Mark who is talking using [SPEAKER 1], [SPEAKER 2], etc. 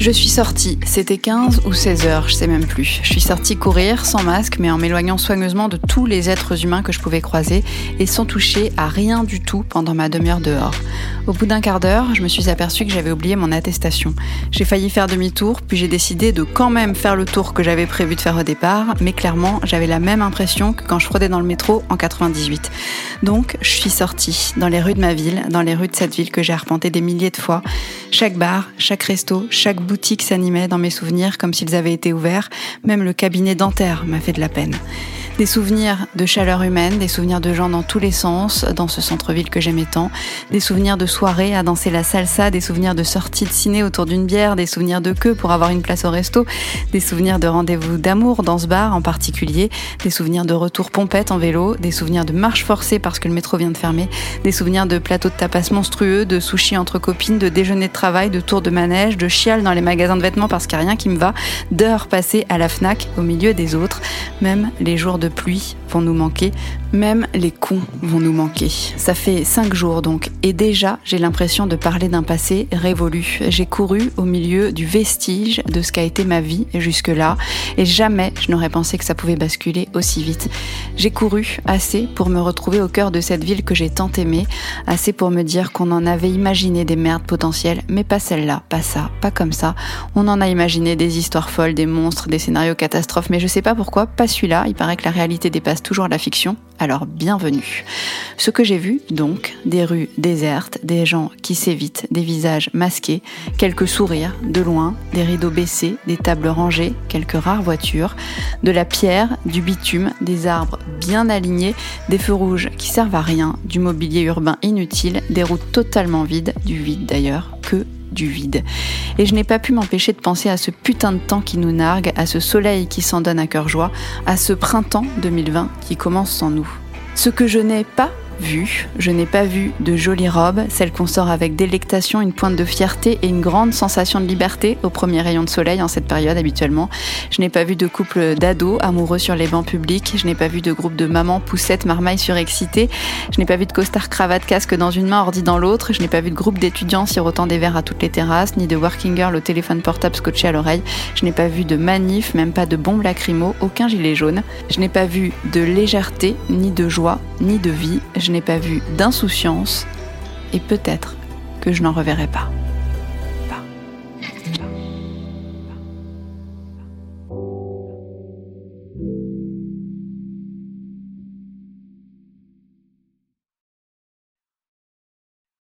[SPEAKER 1] Je suis sortie, c'était 15 ou 16 heures, je sais même plus. Je suis sortie courir, sans masque, mais en m'éloignant soigneusement de tous les êtres humains que je pouvais croiser et sans toucher à rien du tout pendant ma demi-heure dehors. Au bout d'un quart d'heure, je me suis aperçue que j'avais oublié mon attestation. J'ai failli faire demi-tour, puis j'ai décidé de quand même faire le tour que j'avais prévu de faire au départ, mais clairement, j'avais la même impression que quand je fraudais dans le métro en 98. Donc, je suis sortie dans les rues de ma ville, dans les rues de cette ville que j'ai arpentée des milliers de fois. Chaque bar, chaque resto, chaque boutique s'animait dans mes souvenirs comme s'ils avaient été ouverts. Même le cabinet dentaire m'a fait de la peine. Des souvenirs de chaleur humaine, des souvenirs de gens dans tous les sens, dans ce centre-ville que j'aimais tant, des souvenirs de soirées à danser la salsa, des souvenirs de sorties de ciné autour d'une bière, des souvenirs de queue pour avoir une place au resto, des souvenirs de rendez-vous d'amour dans ce bar en particulier, des souvenirs de retour pompette en vélo, des souvenirs de marche forcée parce que le métro vient de fermer, des souvenirs de plateaux de tapas monstrueux, de sushis entre copines, de déjeuner de travail, de tours de manège, de chial dans les magasins de vêtements parce qu'il n'y a rien qui me va, d'heures passées à la FNAC au milieu des autres, même les jours de pluie vont nous manquer, même les cons vont nous manquer. Ça fait cinq jours donc, et déjà j'ai l'impression de parler d'un passé révolu. J'ai couru au milieu du vestige de ce qu'a été ma vie jusque-là, et jamais je n'aurais pensé que ça pouvait basculer aussi vite. J'ai couru assez pour me retrouver au cœur de cette ville que j'ai tant aimée, assez pour me dire qu'on en avait imaginé des merdes potentielles, mais pas celle-là, pas ça, pas comme ça. On en a imaginé des histoires folles, des monstres, des scénarios catastrophes, mais je sais pas pourquoi, pas celui-là. Il paraît que la réalité dépasse toujours la fiction, alors bienvenue. Ce que j'ai vu, donc, des rues désertes, des gens qui s'évitent, des visages masqués, quelques sourires de loin, des rideaux baissés, des tables rangées, quelques rares voitures, de la pierre, du bitume, des arbres bien alignés, des feux rouges qui servent à rien, du mobilier urbain inutile, des routes totalement vides, du vide d'ailleurs, que du vide. Et je n'ai pas pu m'empêcher de penser à ce putain de temps qui nous nargue, à ce soleil qui s'en donne à cœur joie, à ce printemps 2020 qui commence sans nous. Ce que je n'ai pas vu. Je n'ai pas vu de jolies robes, celles qu'on sort avec délectation, une pointe de fierté et une grande sensation de liberté au premier rayon de soleil en cette période habituellement. Je n'ai pas vu de couple d'ados amoureux sur les bancs publics. Je n'ai pas vu de groupe de mamans poussettes marmailles surexcitées. Je n'ai pas vu de costard cravate casque dans une main, ordi dans l'autre. Je n'ai pas vu de groupe d'étudiants sirotant des verres à toutes les terrasses, ni de working girl au téléphone portable scotché à l'oreille. Je n'ai pas vu de manif, même pas de bombes lacrymo, aucun gilet jaune. Je n'ai pas vu de légèreté, ni de joie, ni de vie. Je n'ai pas vu d'insouciance et peut-être que je n'en reverrai pas.